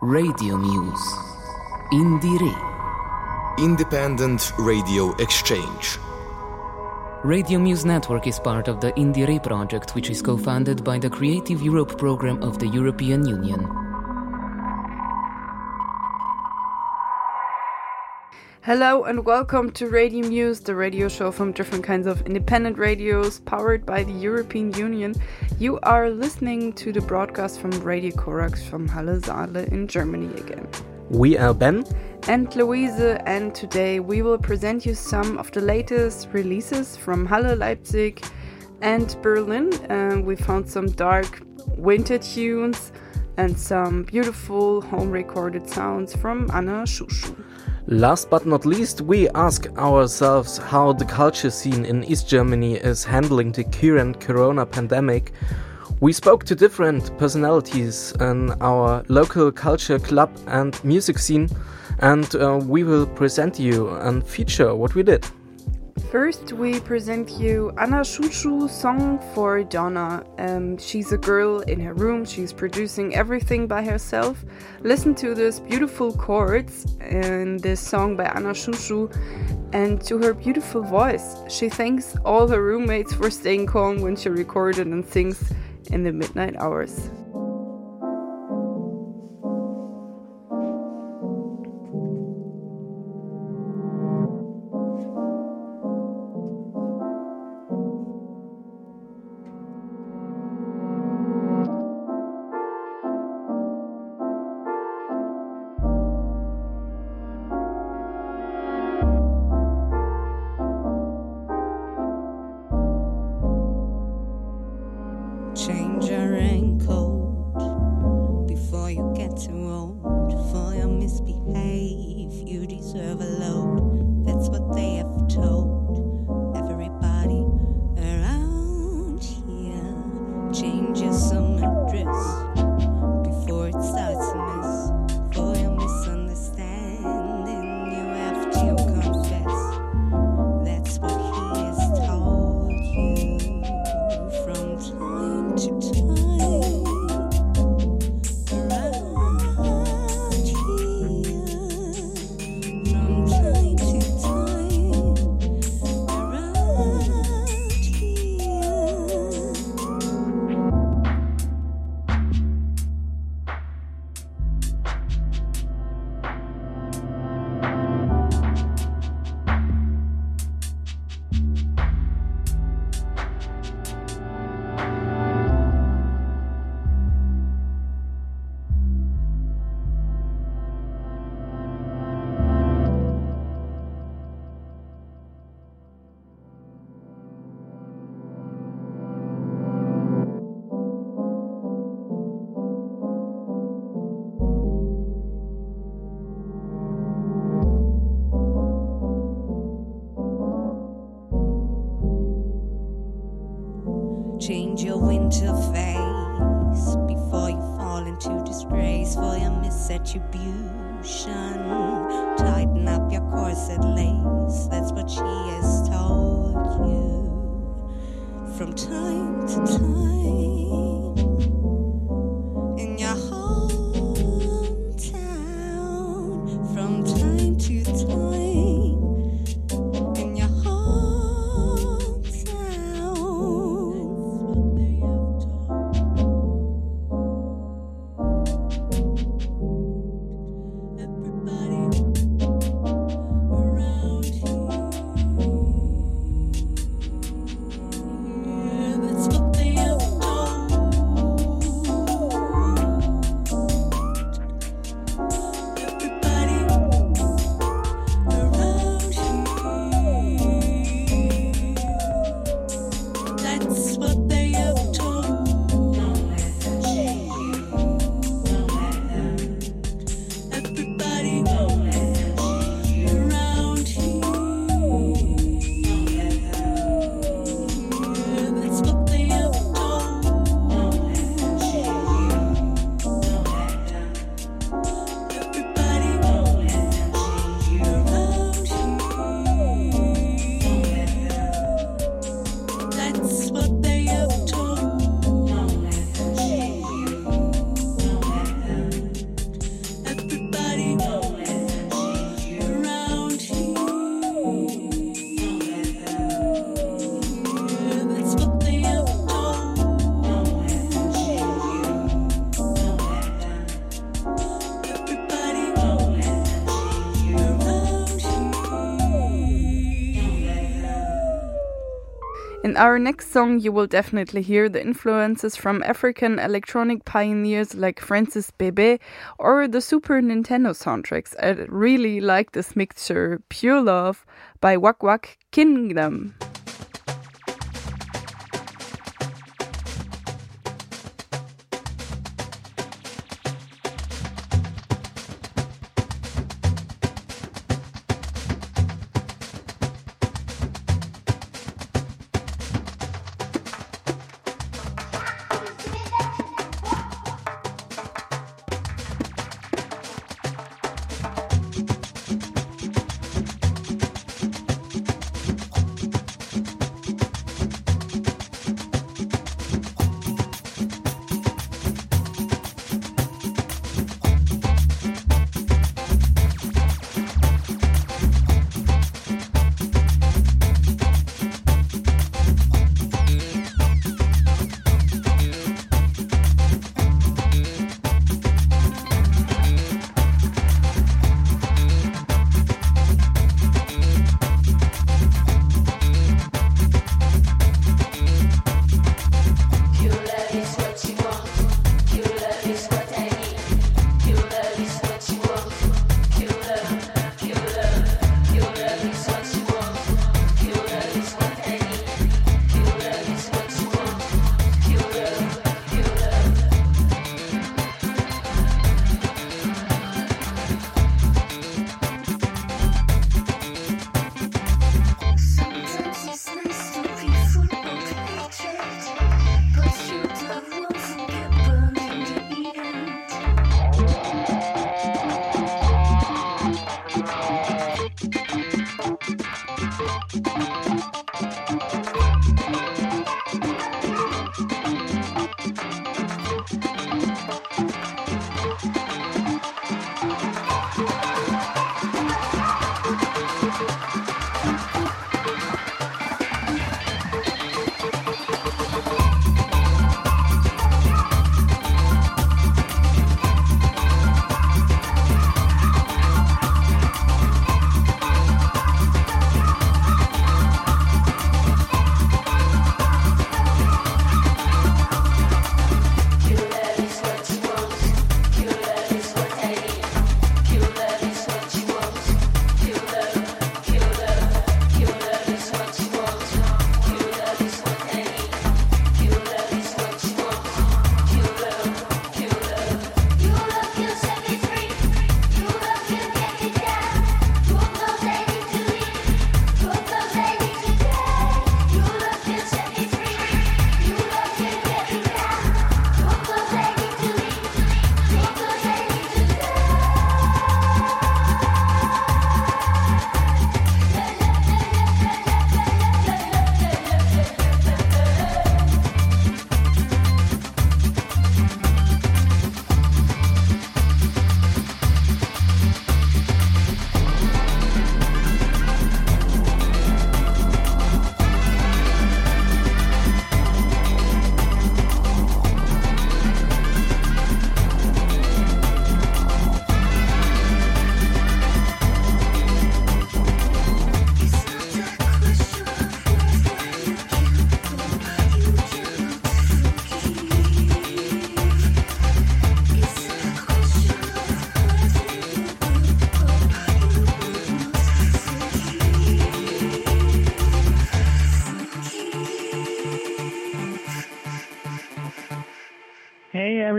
Radio Muse. Indiere. Independent Radio Exchange. Radio Muse Network is part of the Indiere project, which is co funded by the Creative Europe program of the European Union. Hello and welcome to Radio Muse, the radio show from different kinds of independent radios powered by the European Union. You are listening to the broadcast from Radio Corax from Halle Saale in Germany again. We are Ben and Luise, and today we will present you some of the latest releases from Halle, Leipzig, and Berlin. Uh, we found some dark winter tunes and some beautiful home recorded sounds from Anna SchuSchu. Last but not least, we ask ourselves how the culture scene in East Germany is handling the current corona pandemic. We spoke to different personalities in our local culture club and music scene, and uh, we will present you and feature what we did. First, we present you Anna SchuSchu song for Donna. Um, she's a girl in her room, she's producing everything by herself. Listen to this beautiful chords in this song by Anna SchuSchu and to her beautiful voice. She thanks all her roommates for staying calm when she recorded and sings in the midnight hours. Our next song, you will definitely hear the influences from African electronic pioneers like Francis Bebey or the Super Nintendo soundtracks. I really like this mixture, Pure Love by WaqWaq Kingdom.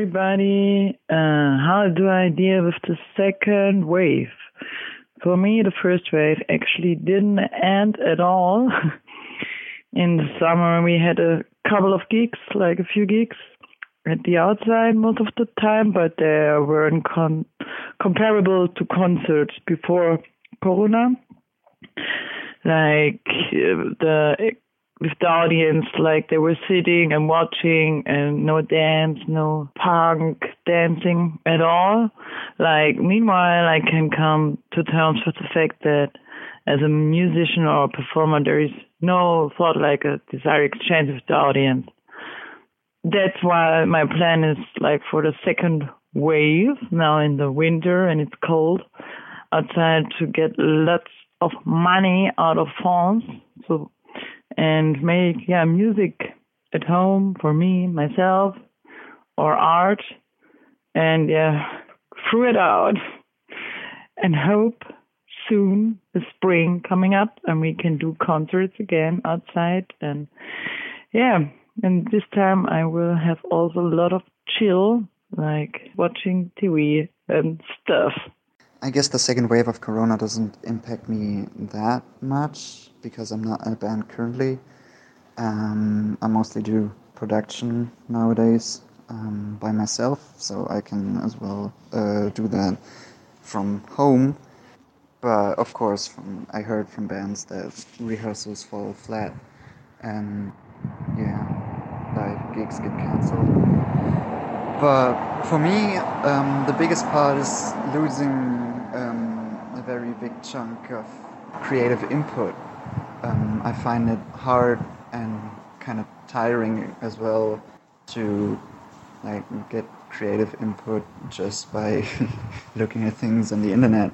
Everybody. Uh, how do I deal with the second wave? For me, the first wave actually didn't end at all. In the summer, we had a couple of gigs, like a few gigs at the outside most of the time, but they weren't con- comparable to concerts before Corona. Like uh, the with the audience, like they were sitting and watching and no dance, no punk dancing at all. Like meanwhile, I can come to terms with the fact that as a musician or a performer, there is no thought like a desire exchange with the audience. That's why my plan is like for the second wave now in the winter and it's cold outside to get lots of money out of France. So and make yeah music at home for me myself or art and yeah through it out. And hope soon the spring coming up and we can do concerts again outside. And yeah and this time i will have also a lot of chill like watching tv and stuff I guess the second wave of Corona doesn't impact me that much because I'm not in a band currently. Um, I mostly do production nowadays um, by myself, so I can as well uh, do that from home. But of course, from, I heard from bands that rehearsals fall flat, and yeah, like gigs get cancelled. But for me, um, the biggest part is losing big chunk of creative input. Um, I find it hard and kind of tiring as well to like get creative input just by looking at things on the internet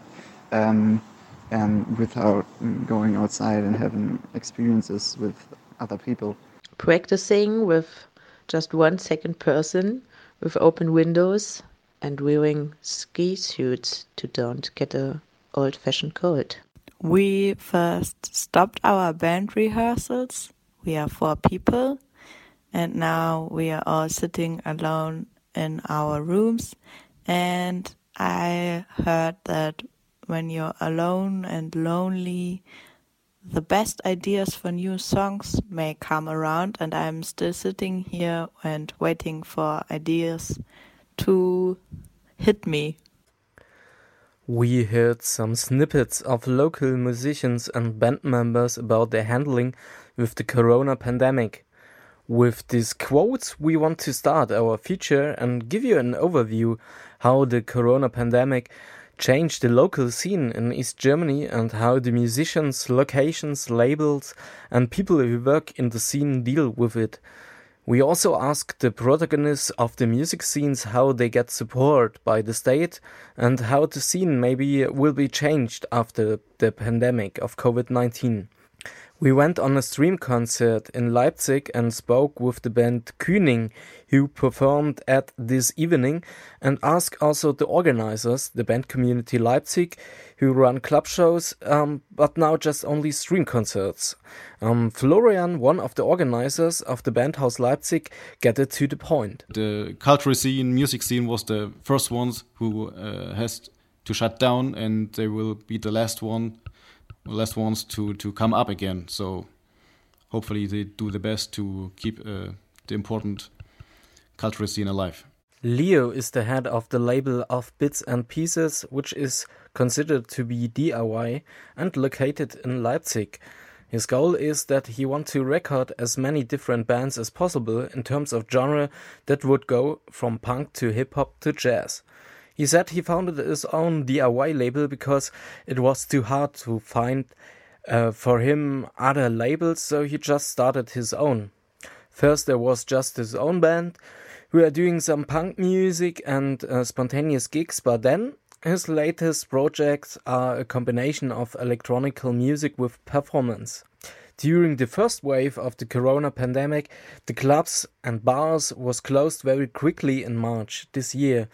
um, and without going outside and having experiences with other people. Practicing with just one second person with open windows and wearing ski suits to don't get a old fashioned cold. We first stopped our band rehearsals. We are four people and now we are all sitting alone in our rooms and I heard that when you're alone and lonely the best ideas for new songs may come around and I'm still sitting here and waiting for ideas to hit me. We heard some snippets of local musicians and band members about their handling with the corona pandemic. With these quotes, we want to start our feature and give you an overview how the corona pandemic changed the local scene in East Germany and how the musicians, locations, labels, and people who work in the scene deal with it. We also asked the protagonists of the music scenes how they get support by the state and how the scene maybe will be changed after the pandemic of COVID 19. We went on a stream concert in Leipzig and spoke with the band Kühning, who performed at this evening, and asked also the organizers, the band community Leipzig, who run club shows, um, but now just only stream concerts. Um, Florian, one of the organizers of the Bandhaus Leipzig, get it to the point. The cultural scene, music scene, was the first ones who uh, has to shut down, and they will be the last one last ones to to come up again. So hopefully they do the best to keep uh, the important cultural scene alive. Leo is the head of the label of Bits and Pieces, which is considered to be DIY and located in Leipzig. His goal is that he wants to record as many different bands as possible in terms of genre that would go from punk to hip hop to jazz. He said he founded his own DIY label because it was too hard to find uh, for him other labels, so he just started his own. First, there was just his own band, who are doing some punk music and uh, spontaneous gigs, but then his latest projects are a combination of electronical music with performance. During the first wave of the corona pandemic, the clubs and bars was closed very quickly in March this year.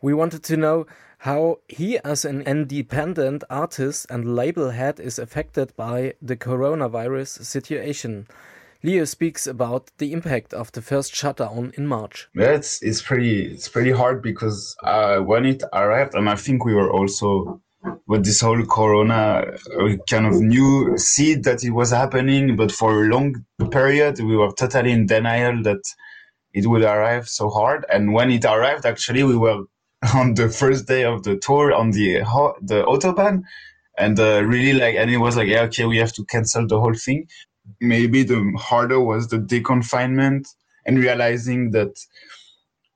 We wanted to know how he, as an independent artist and label head, is affected by the coronavirus situation. Leo speaks about the impact of the first shutdown in March. It's it's pretty it's pretty hard because uh, when it arrived, and I think we were also with this whole corona we kind of knew see that it was happening, but for a long period we were totally in denial that it would arrive so hard. And when it arrived, actually we were on the first day of the tour on the the autobahn, and uh, really like, and it was like, yeah, okay, we have to cancel the whole thing. Maybe the harder was the deconfinement and realizing that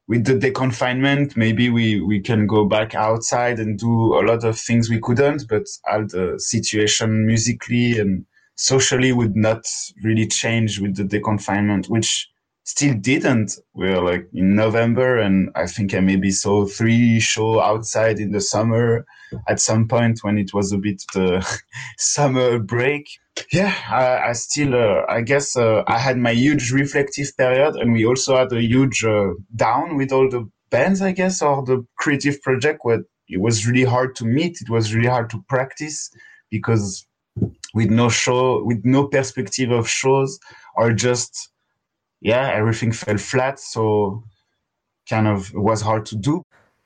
with the deconfinement, maybe we, we can go back outside and do a lot of things we couldn't, but all the situation musically and socially would not really change with the deconfinement, which still didn't. We were like in November, and I think I maybe saw three show outside in the summer at some point when it was a bit the summer break. Yeah, I, I still, uh, I guess uh, I had my huge reflective period, and we also had a huge uh, down with all the bands, I guess, or the creative project where it was really hard to meet. It was really hard to practice because with no show, with no perspective of shows, or just yeah, everything fell flat. So kind of it was hard to do.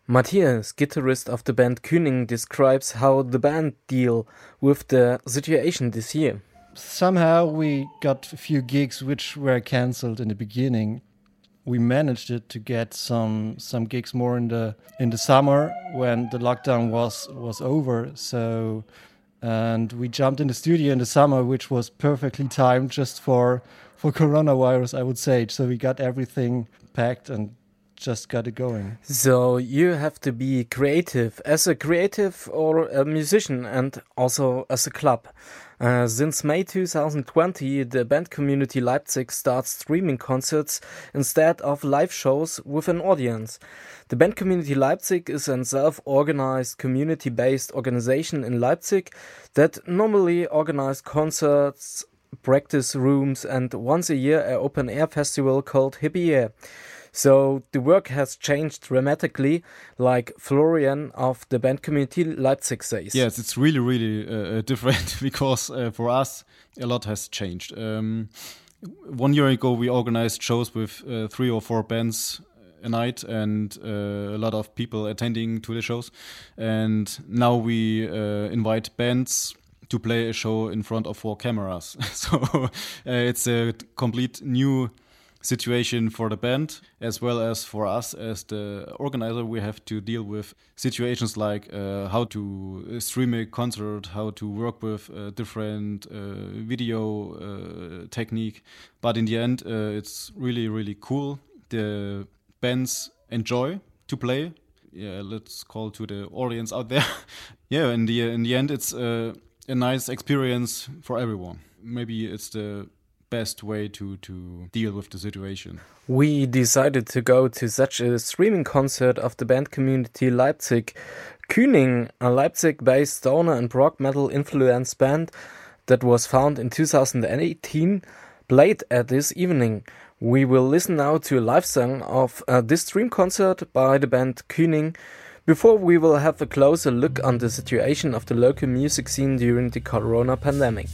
Matthias, guitarist of the band Kühning, describes how the band deal with the situation this year. Somehow we got a few gigs which were cancelled in the beginning. We managed it to get some some gigs more in the in the summer when the lockdown was was over. So and we jumped in the studio in the summer, which was perfectly timed just for for coronavirus, I would say. So we got everything packed and just got it going. So you have to be creative as a creative or a musician and also as a club. Uh, since May 2020, the band community Leipzig starts streaming concerts instead of live shows with an audience. The band community Leipzig is a self organized, community based organization in Leipzig that normally organizes concerts practice rooms, and once a year an open air festival called Hippie Air. So the work has changed dramatically, like Florian of the band community Leipzig says. Yes, it's really, really uh, different because uh, for us a lot has changed. Um, one year ago, we organized shows with uh, three or four bands a night and uh, a lot of people attending to the shows. And now we uh, invite bands to play a show in front of four cameras. so uh, it's a complete new situation for the band as well as for us as the organizer we have to deal with situations like uh, how to stream a concert how to work with a different uh, video uh, technique. But in the end uh, it's really really cool. The bands enjoy to play. Yeah let's call to the audience out there. Yeah in the in the end it's uh, a nice experience for everyone. Maybe it's the best way to to deal with the situation. We decided to go to such a streaming concert of the band community Leipzig. Kühning, a Leipzig-based stoner and rock metal influenced band that was found in 2018, played at this evening. We will listen now to a live song of uh, this stream concert by the band Kühning. Before we will have a closer look on the situation of the local music scene during the corona pandemic.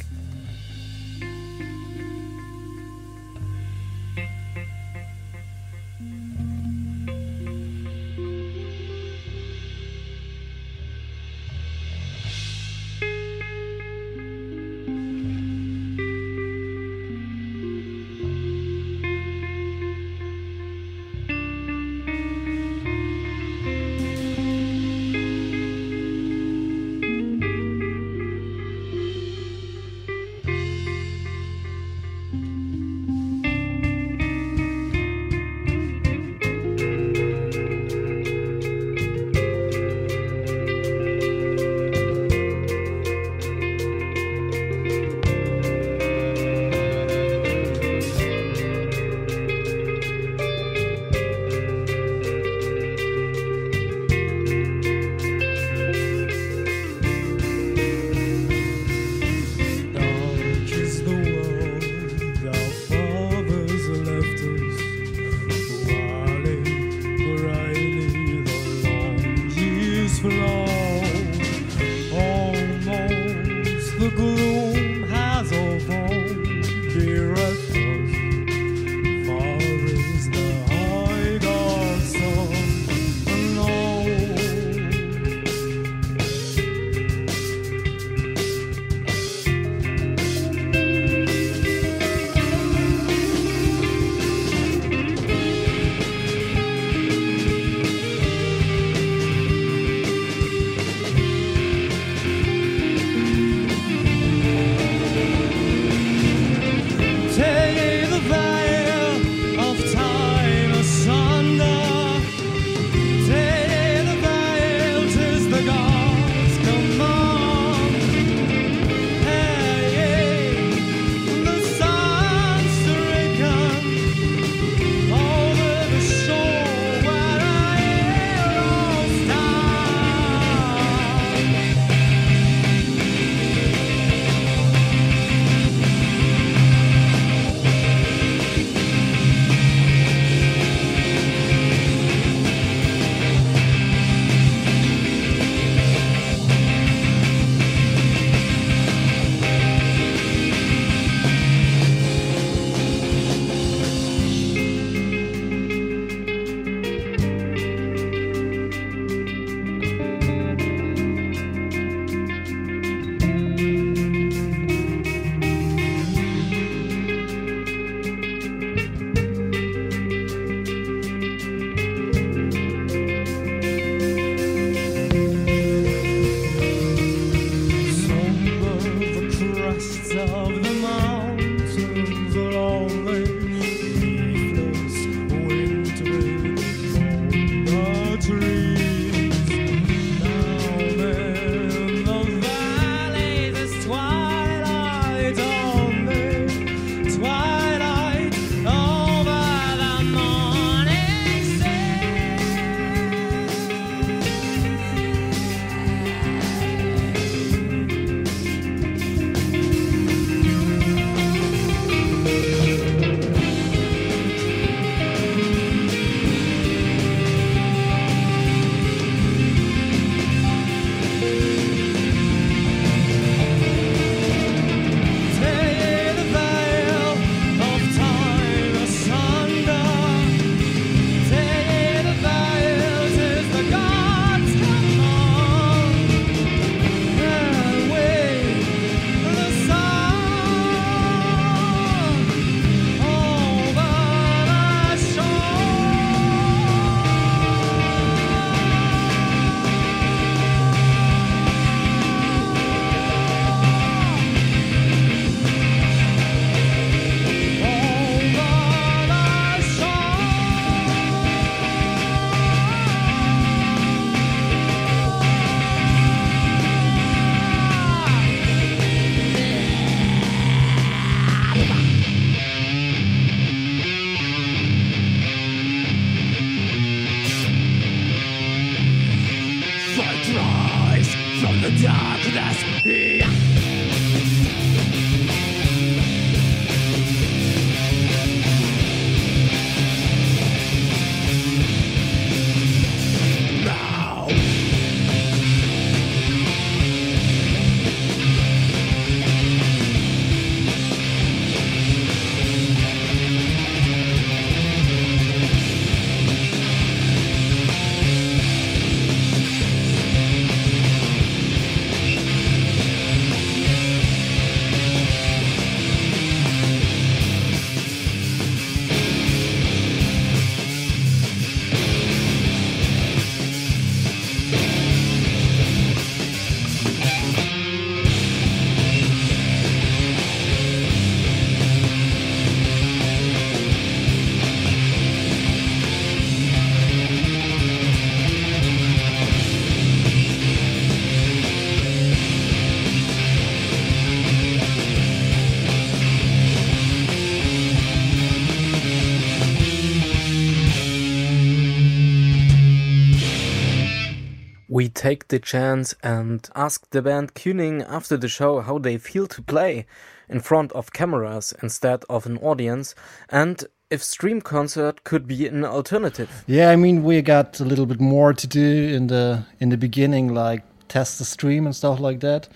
Take the chance and ask the band Kuning after the show how they feel to play in front of cameras instead of an audience and if stream concert could be an alternative. Yeah, I mean we got a little bit more to do in the in the beginning, like test the stream and stuff like that.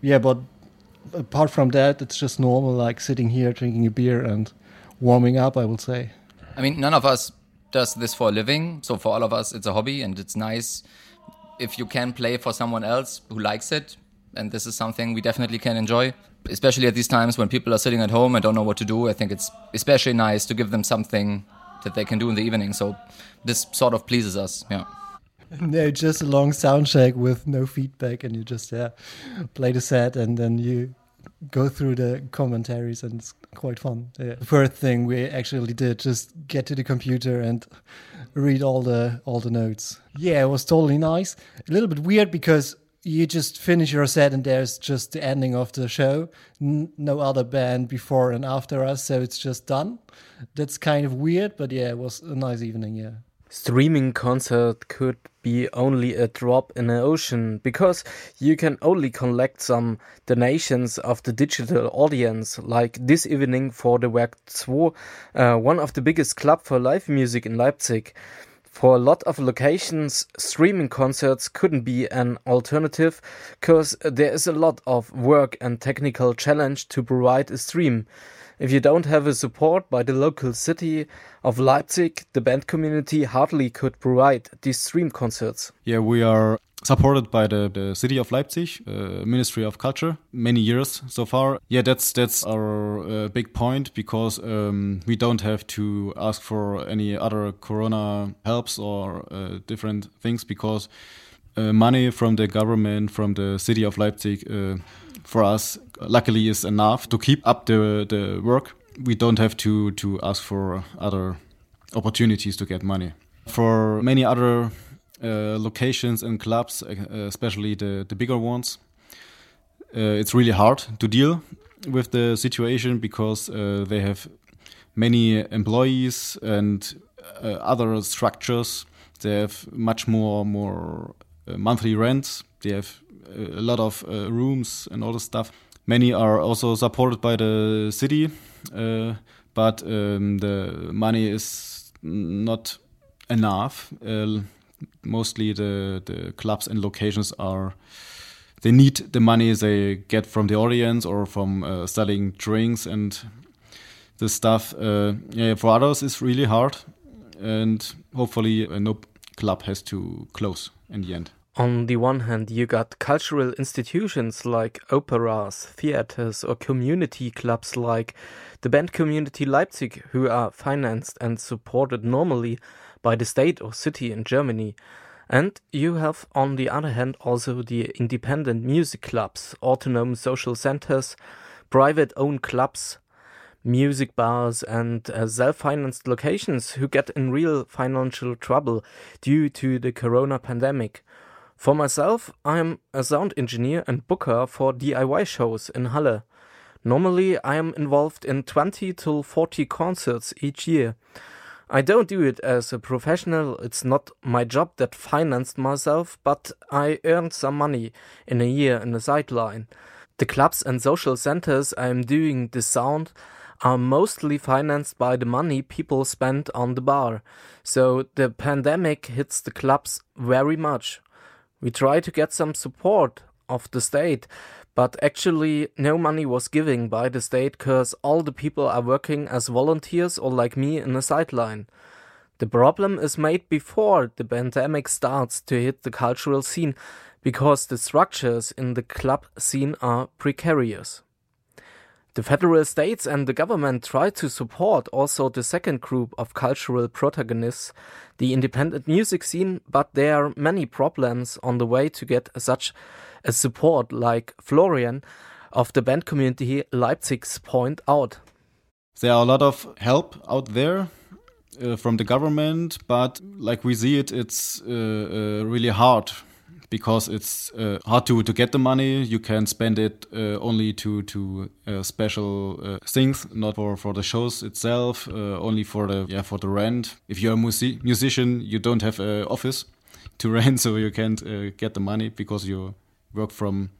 Yeah, but apart from that, it's just normal, like sitting here drinking a beer and warming up. I would say. I mean, none of us does this for a living, so for all of us, it's a hobby, and it's nice if you can play for someone else who likes it. And this is something we definitely can enjoy, especially at these times when people are sitting at home and don't know what to do. I think it's especially nice to give them something that they can do in the evening. So this sort of pleases us. Yeah. No, just a long sound check with no feedback, and you just yeah play the set, and then you go through the commentaries, and it's quite fun. Yeah. The first thing we actually did just get to the computer and read all the all the notes. Yeah, it was totally nice. A little bit weird because you just finish your set and there's just the ending of the show. N- no other band before and after us, so it's just done. That's kind of weird, but yeah, it was a nice evening. Yeah. Streaming concert could be only a drop in the ocean because you can only collect some donations of the digital audience, like this evening for the Werk 2, uh, one of the biggest club for live music in Leipzig. For a lot of locations, streaming concerts couldn't be an alternative because there is a lot of work and technical challenge to provide a stream. If you don't have a support by the local city of Leipzig, the band community hardly could provide these stream concerts. Yeah, we are supported by the, the city of Leipzig, uh, Ministry of Culture, many years so far. Yeah, that's that's our uh, big point because um, we don't have to ask for any other Corona helps or uh, different things because uh, money from the government, from the city of Leipzig, uh, for us, luckily, is enough to keep up the the work. We don't have to to ask for other opportunities to get money. For many other uh, locations and clubs, uh, especially the, the bigger ones, uh, it's really hard to deal with the situation because uh, they have many employees and uh, other structures. They have much more more uh, monthly rents. They have a lot of rooms and all this stuff. Many are also supported by the city, but um, the money is not enough. Uh, mostly the the clubs and locations are they need the money they get from the audience or from uh, selling drinks and this stuff. Uh, yeah, for others it's really hard, and hopefully uh, no club has to close in the end. On the one hand, you got cultural institutions like operas, theaters, or community clubs like the band community Leipzig, who are financed and supported normally by the state or city in Germany. And you have, on the other hand, also the independent music clubs, autonomous social centers, private owned clubs, music bars, and uh, self financed locations who get in real financial trouble due to the corona pandemic. For myself, I'm a sound engineer and booker for DIY shows in Halle. Normally, I am involved in 20 to 40 concerts each year. I don't do it as a professional, it's not my job that financed myself, but I earned some money in a year in the sideline. The clubs and social centers I'm doing the sound are mostly financed by the money people spend on the bar. So the pandemic hits the clubs very much. We try to get some support of the state, but actually no money was given by the state cause all the people are working as volunteers or like me in the sideline. The problem is made before the pandemic starts to hit the cultural scene because the structures in the club scene are precarious. The federal states and the government try to support also the second group of cultural protagonists, the independent music scene, but there are many problems on the way to get such a support, like Florian of the band community Leipzig's point out. There are a lot of help out there uh, from the government, but like we see it, it's uh, uh, really hard because it's uh, hard to, to get the money. You can spend it uh, only to to uh, special uh, things, not for, for the shows itself. Uh, only for the yeah for the rent. If you're a music musician, you don't have an office to rent, so you can't uh, get the money because you work from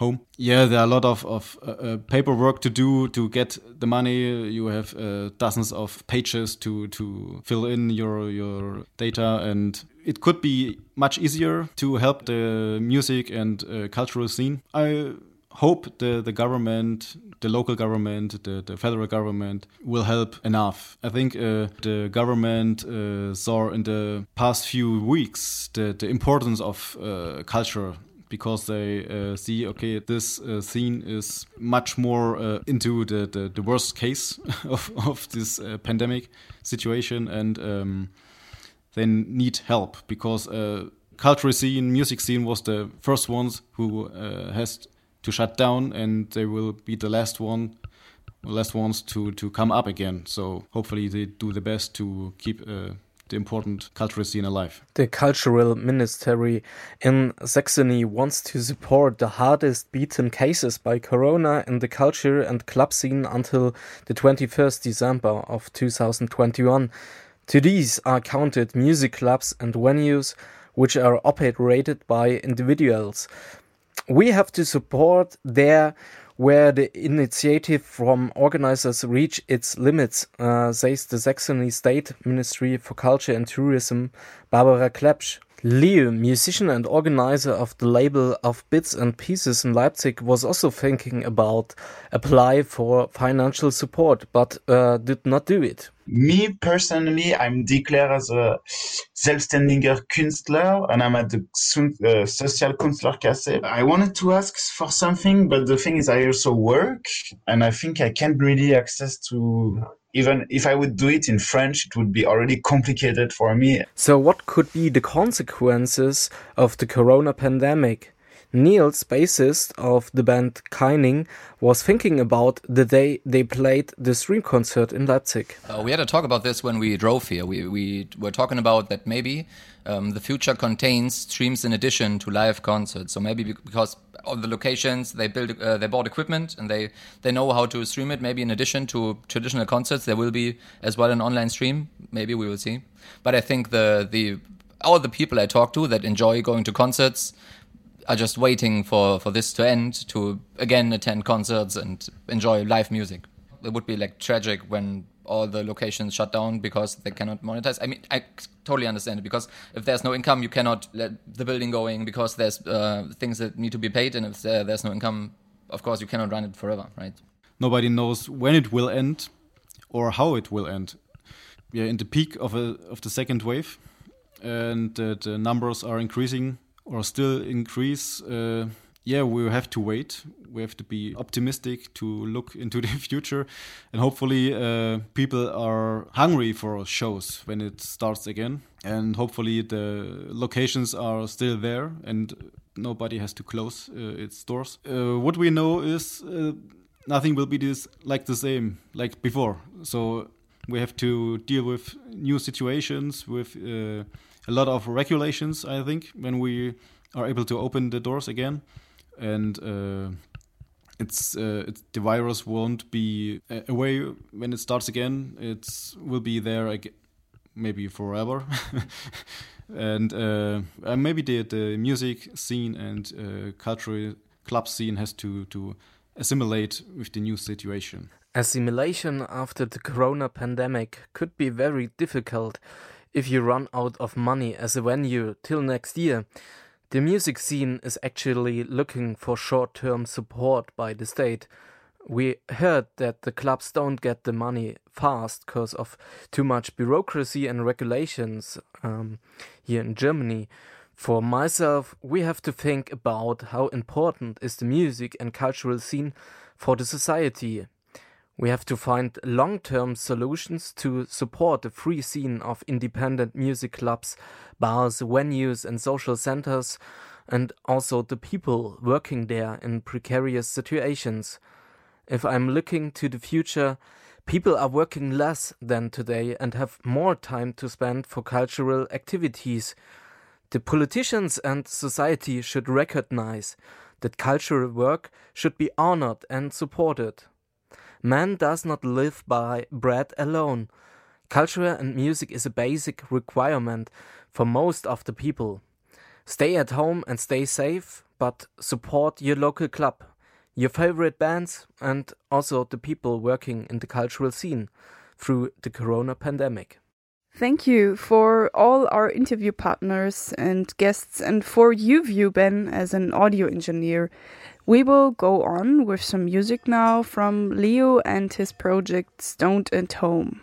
home. Yeah, there are a lot of, of uh, uh, paperwork to do to get the money. You have uh, dozens of pages to, to fill in your your data, and it could be much easier to help the music and uh, cultural scene. I hope the, the government, the local government, the, the federal government will help enough. I think uh, the government uh, saw in the past few weeks the, the importance of uh, culture because they uh, see okay this uh, scene is much more uh, into the, the, the, worst case of, of this uh, pandemic situation and um, they need help because uh, cultural scene music scene was the first ones who uh, has to shut down and they will be the last one last ones to to come up again. So hopefully they do the best to keep the important cultural scene alive. The cultural ministry in Saxony wants to support the hardest beaten cases by corona in the culture and club scene until the 21st December of 2021. To these are counted music clubs and venues which are operated by individuals. We have to support their where the initiative from organizers reach its limits, uh, says the Saxony State Ministry for Culture and Tourism, Barbara Klepsch. Leo, musician and organizer of the label of Bits and Pieces in Leipzig, was also thinking about apply for financial support, but uh, did not do it. Me personally, I'm declared as a selbstständiger Künstler and I'm at the uh, Social Künstlerkasse. I wanted to ask for something, but the thing is I also work and I think I can't really access to even if I would do it in French, it would be already complicated for me. So, what could be the consequences of the corona pandemic? Niels, bassist of the band Keining, was thinking about the day they played the stream concert in Leipzig. Uh, we had a talk about this when we drove here. We, we were talking about that maybe um, the future contains streams in addition to live concerts. So maybe because of the locations they build, uh, they bought equipment and they they know how to stream it. Maybe in addition to traditional concerts, there will be as well an online stream. Maybe we will see. But I think the the all the people I talk to that enjoy going to concerts are just waiting for, for this to end to again attend concerts and enjoy live music. It would be like tragic when all the locations shut down because they cannot monetize. I mean, I totally understand it because if there's no income, you cannot let the building going because there's uh, things that need to be paid, and if there, there's no income, of course, you cannot run it forever, right? Nobody knows when it will end or how it will end. We are in the peak of a of the second wave, and uh, the numbers are increasing or still increase, uh, yeah, we have to wait. We have to be optimistic to look into the future, and hopefully, uh, people are hungry for shows when it starts again. And hopefully, the locations are still there, and nobody has to close uh, its doors. Uh, what we know is uh, nothing will be this like the same like before. So we have to deal with new situations with uh, a lot of regulations. I think when we are able to open the doors again, and uh, it's, uh, it's the virus won't be away when it starts again. It will be there ag maybe forever. and uh, uh, maybe the the music scene and uh, cultural club scene has to to assimilate with the new situation. Assimilation after the corona pandemic could be very difficult if you run out of money as a venue till next year. The music scene is actually looking for short term support by the state. We heard that the clubs don't get the money fast because of too much bureaucracy and regulations um, here in Germany. For myself, we have to think about how important is the music and cultural scene for the society. We have to find long term solutions to support the free scene of independent music clubs, bars, venues, and social centers, and also the people working there in precarious situations. If I'm looking to the future, people are working less than today and have more time to spend for cultural activities. The politicians and society should recognize that cultural work should be honored and supported. Man does not live by bread alone. Culture and music is a basic requirement for most of the people. Stay at home and stay safe, but support your local club, your favorite bands, and also the people working in the cultural scene through the corona pandemic. Thank you for all our interview partners and guests, and for you, View Ben, as an audio engineer. We will go on with some music now from Leo and his project Stoned at Home.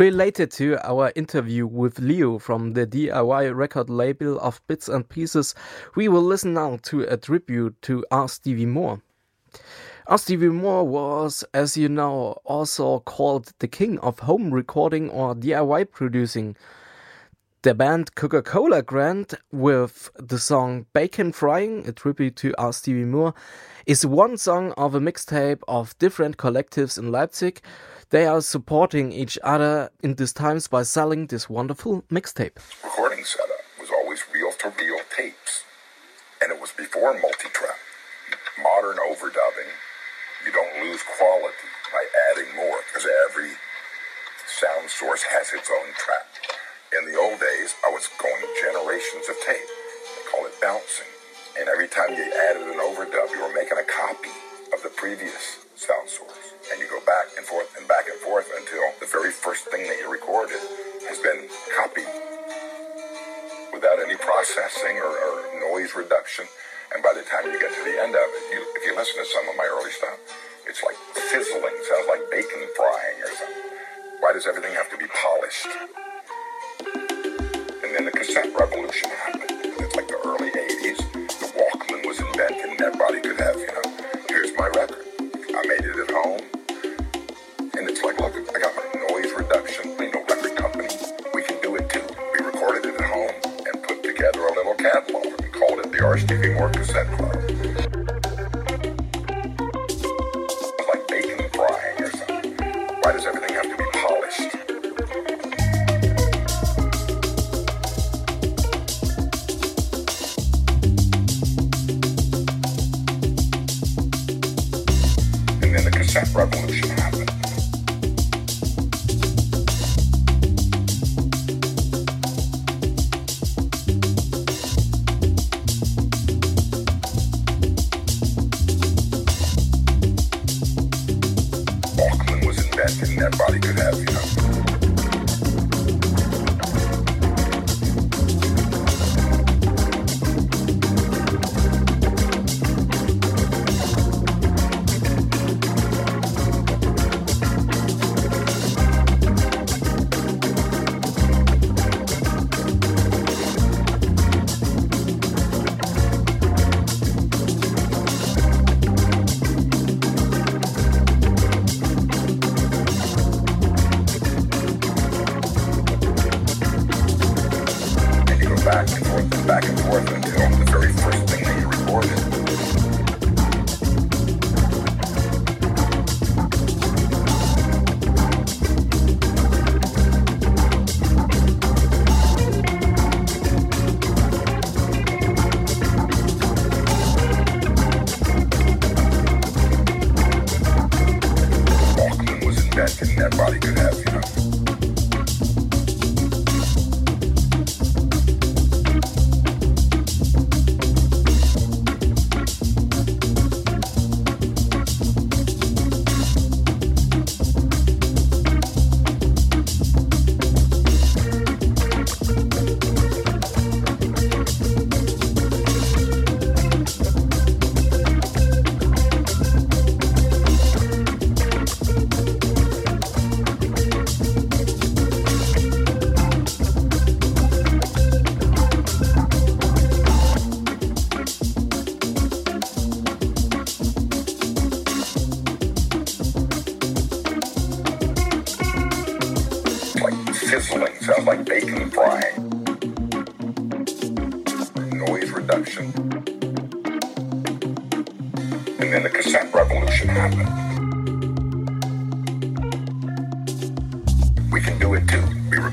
Related to our interview with Leo from the DIY record label of Bits and Pieces, we will listen now to a tribute to R. Stevie Moore. R. Stevie Moore was, as you know, also called the king of home recording or DIY producing. The band Cocola Grand, with the song Bacon Frying, a tribute to R. Stevie Moore, is one song of a mixtape of different collectives in Leipzig. They are supporting each other in these times by selling this wonderful mixtape. recording setup was always reel to reel tapes. And it was before multi track. Modern overdubbing, you don't lose quality by adding more because every sound source has its own track. In the old days, I was going generations of tape. They call it bouncing. And every time you added an overdub, you were making a copy of the previous sound source. Back and forth and back and forth until the very first thing that you recorded has been copied without any processing or, or noise reduction. And by the time you get to the end of it, you, if you listen to some of my early stuff, it's like sizzling, sounds like bacon frying or something. Why does everything have to be polished? And then the cassette revolution happened. R. Stevie Cassette Club.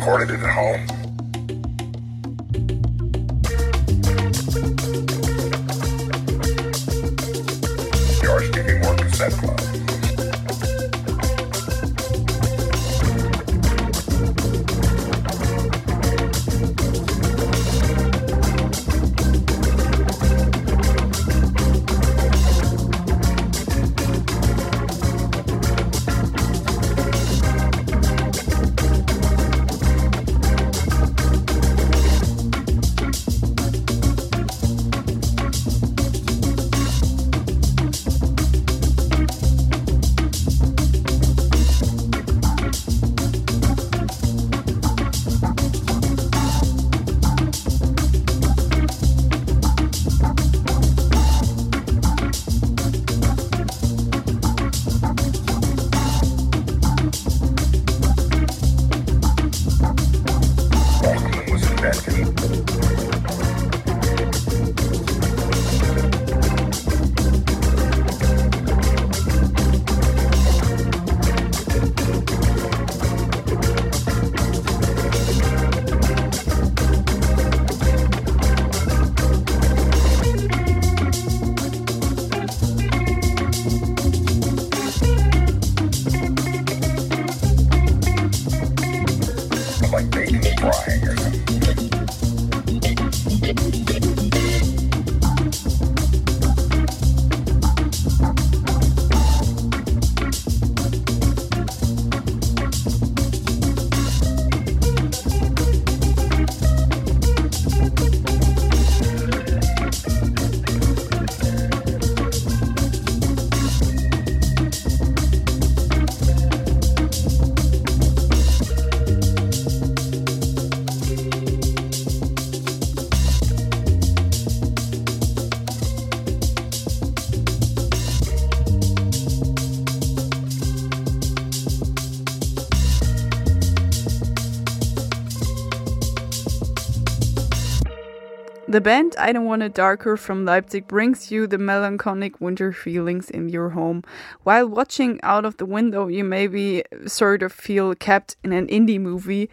Recorded it at home. The band I Don't Want It Darker from Leipzig brings you the melancholic winter feelings in your home. While watching out of the window, you maybe sort of feel kept in an indie movie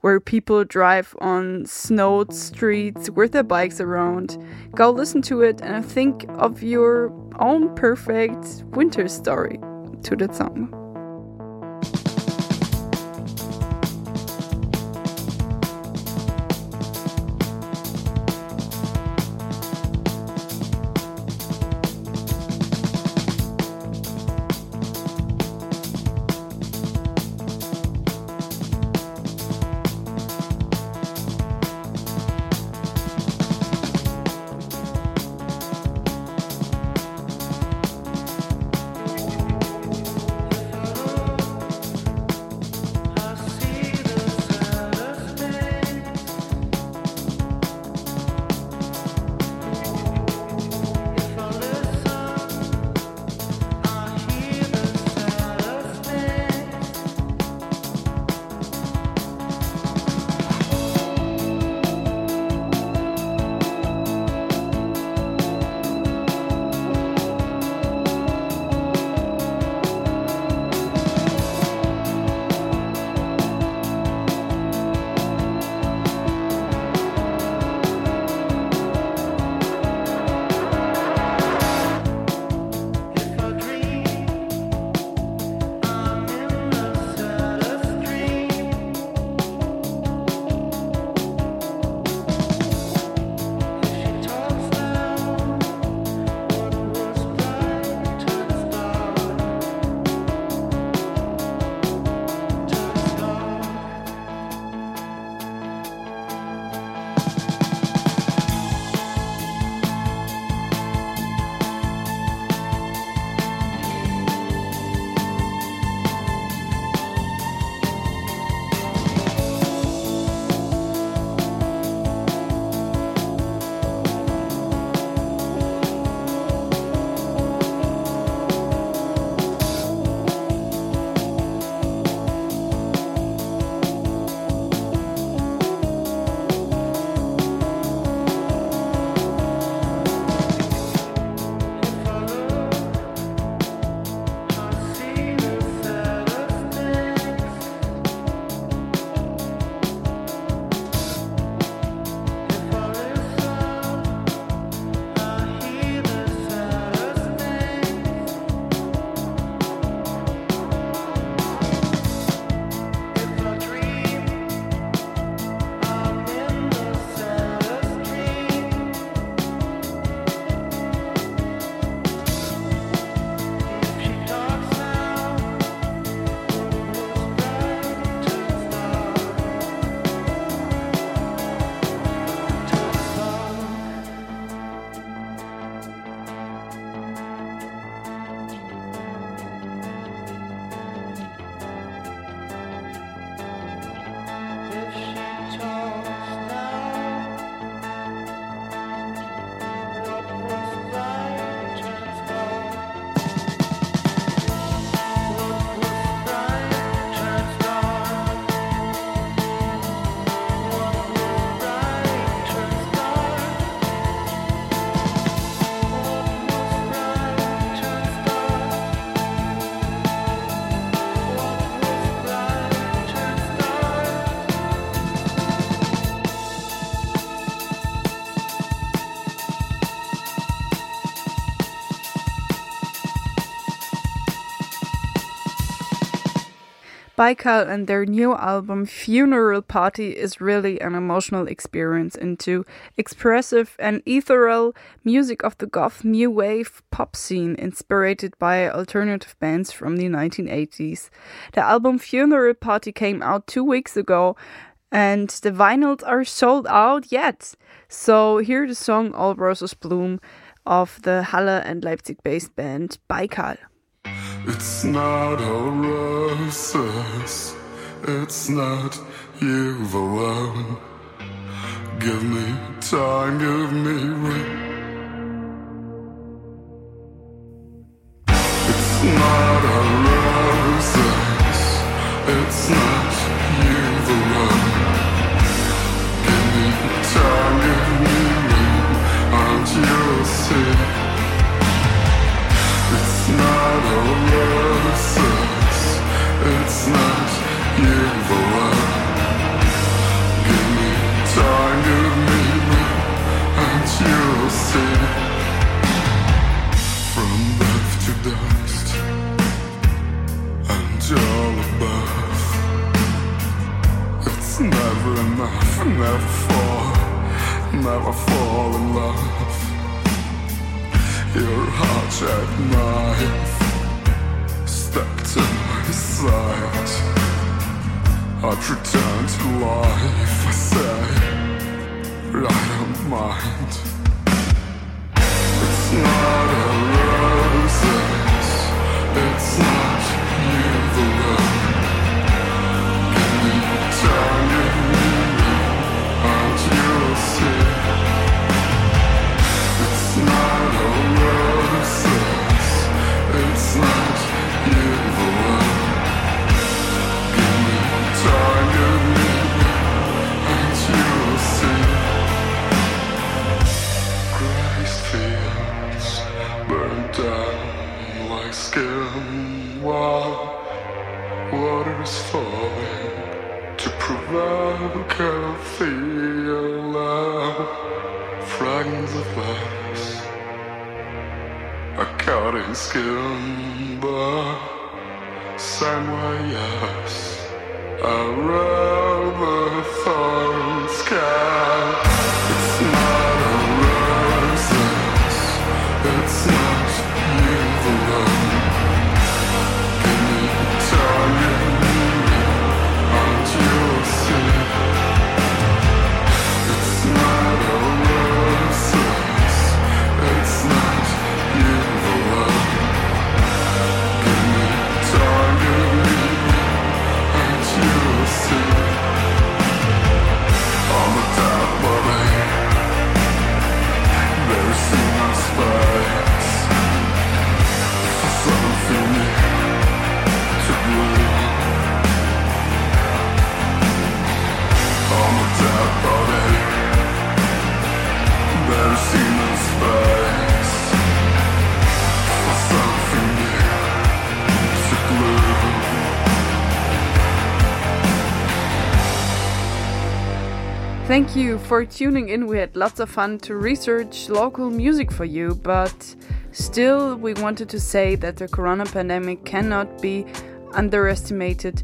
where people drive on snowed streets with their bikes around. Go listen to it and think of your own perfect winter story to that song. Baical and their new album Funeral Party is really an emotional experience into expressive and ethereal music of the goth new wave pop scene inspired by alternative bands from the 1980s. The album Funeral Party came out two weeks ago and the vinyls are sold out yet. So here the song All Roses Bloom of the Halle and Leipzig based band Baical. It's not all roses, it's not you alone. Give me time, give me room. It's not all roses, it's not Thank you for tuning in. We had lots of fun to research local music for you, but still, we wanted to say that the corona pandemic cannot be underestimated.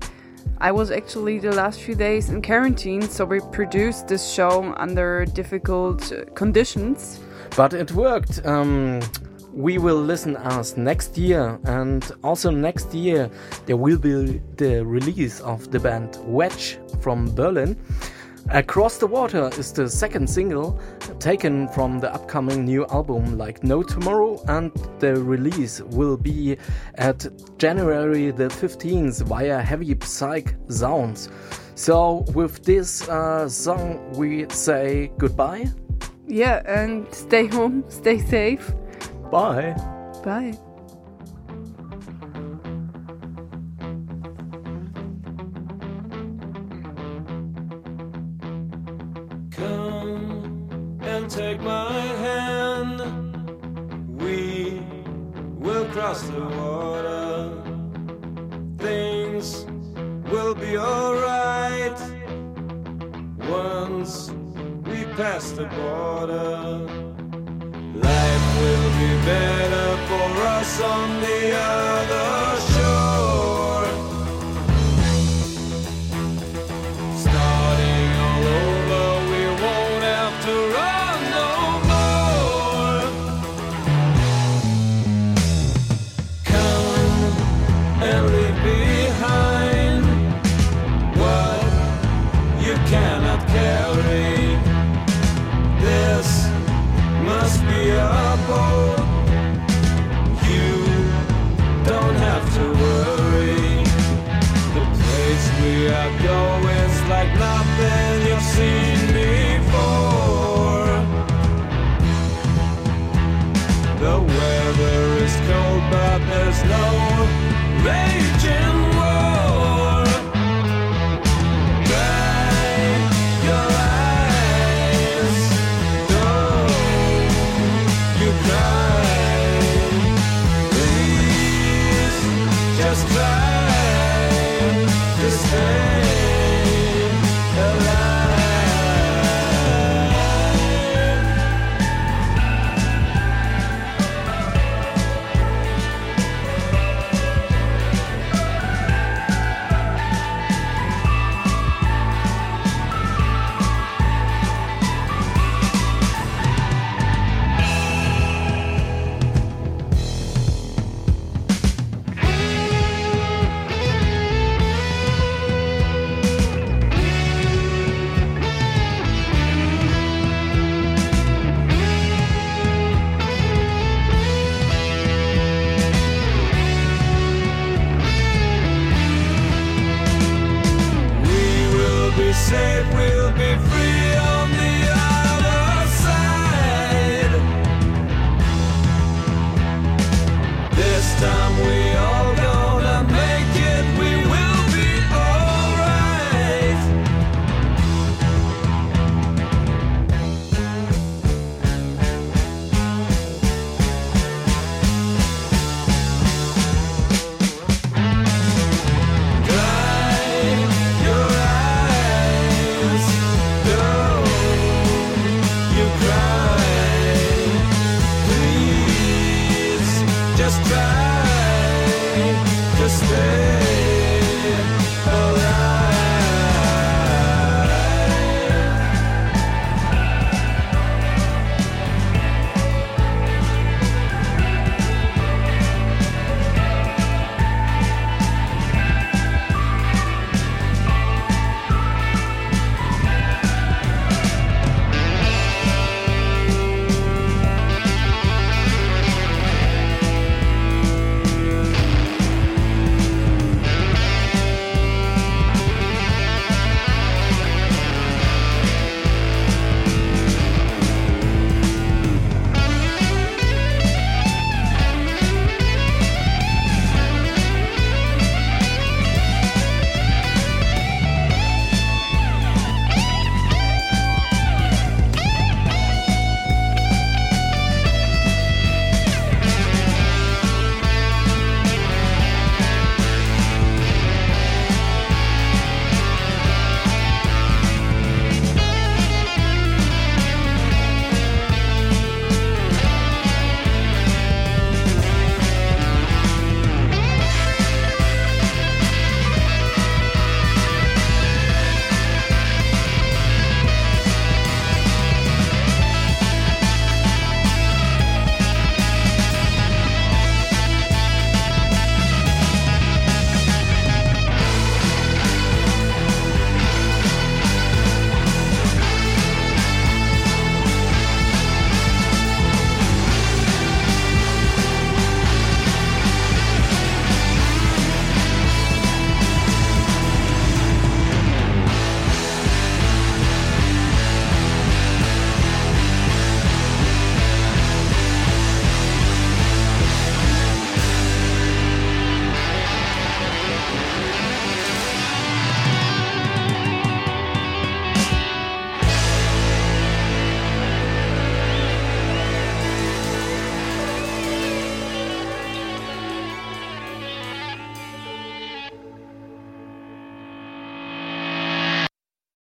I was actually the last few days in quarantine, so we produced this show under difficult uh, conditions. But it worked. Um, we will listen us next year, and also next year there will be the release of the band Wedge from Berlin. Across the Water is the second single taken from the upcoming new album Like No Tomorrow, and the release will be at January the 15th via Heavy Psych Sounds. So, with this uh, song, we say goodbye. Yeah, and stay home, stay safe. Bye. Bye. Pass